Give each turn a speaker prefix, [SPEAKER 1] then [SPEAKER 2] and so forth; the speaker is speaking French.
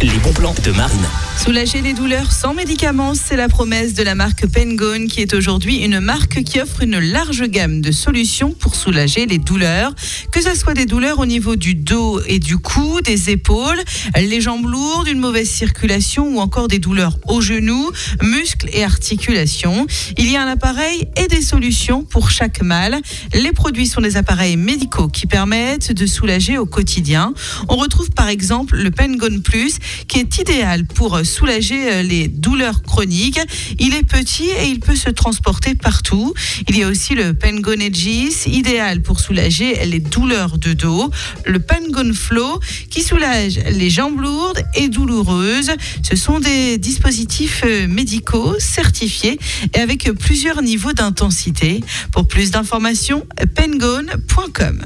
[SPEAKER 1] Les bons plans de Marine.
[SPEAKER 2] Soulager les douleurs sans médicaments, c'est la promesse de la marque Pengone qui est aujourd'hui une marque qui offre une large gamme de solutions pour soulager les douleurs, que ce soit des douleurs au niveau du dos et du cou, des épaules, les jambes lourdes, une mauvaise circulation ou encore des douleurs aux genoux, muscles et articulations. Il y a un appareil et des solutions pour chaque mal. Les produits sont des appareils médicaux qui permettent de soulager au quotidien. On retrouve par exemple le Pengone Plus qui est idéal pour soulager euh, les douleurs chroniques. Il est petit et il peut se transporter partout. Il y a aussi le Pengone Edgis, idéal pour soulager les douleurs de dos. Le Pengone Flow qui soulage les jambes lourdes et douloureuses. Ce sont des dispositifs euh, médicaux certifiés et avec plusieurs niveaux d'intensité. Pour plus d'informations, pengone.com.